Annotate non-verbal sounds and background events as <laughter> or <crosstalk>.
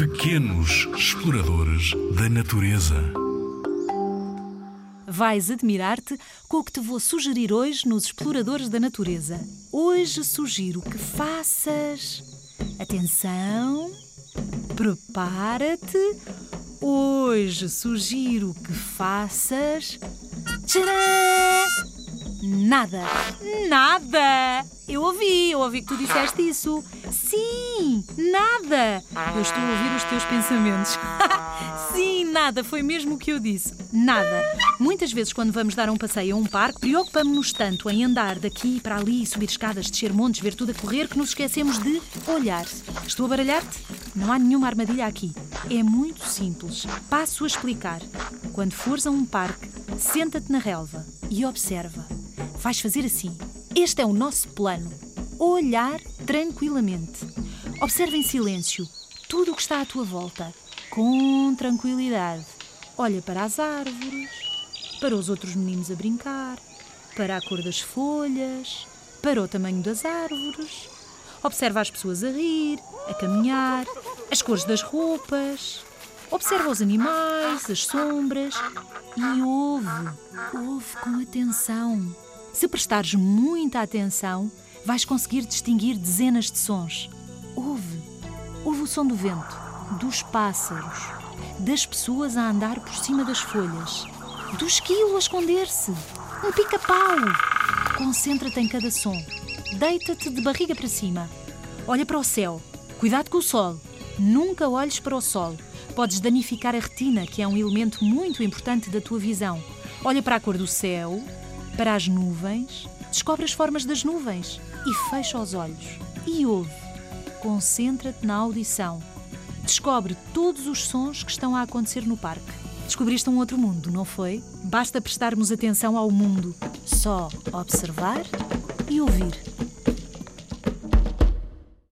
Pequenos exploradores da natureza. Vais admirar-te com o que te vou sugerir hoje nos Exploradores da Natureza. Hoje sugiro que faças. Atenção! Prepara-te! Hoje sugiro que faças. Tcharam! Nada! Nada! Eu ouvi, eu ouvi que tu disseste isso. Sim, nada! Eu estou a ouvir os teus pensamentos. <laughs> Sim, nada, foi mesmo o que eu disse. Nada. Muitas vezes, quando vamos dar um passeio a um parque, preocupamos-nos tanto em andar daqui para ali, subir escadas, descer montes, ver tudo a correr, que nos esquecemos de olhar. Estou a baralhar-te? Não há nenhuma armadilha aqui. É muito simples. Passo a explicar. Quando fores a um parque, senta-te na relva e observa. Vais fazer assim. Este é o nosso plano. Olhar tranquilamente. Observa em silêncio tudo o que está à tua volta, com tranquilidade. Olha para as árvores, para os outros meninos a brincar, para a cor das folhas, para o tamanho das árvores. Observa as pessoas a rir, a caminhar, as cores das roupas. Observa os animais, as sombras e ouve, ouve com atenção. Se prestares muita atenção, vais conseguir distinguir dezenas de sons. Ouve, ouve o som do vento, dos pássaros, das pessoas a andar por cima das folhas, do esquilo a esconder-se, um pica-pau. Concentra-te em cada som. Deita-te de barriga para cima. Olha para o céu. Cuidado com o sol. Nunca olhes para o sol. Podes danificar a retina, que é um elemento muito importante da tua visão. Olha para a cor do céu, para as nuvens, descobre as formas das nuvens e fecha os olhos. E ouve. Concentra-te na audição. Descobre todos os sons que estão a acontecer no parque. Descobriste um outro mundo, não foi? Basta prestarmos atenção ao mundo. Só observar e ouvir.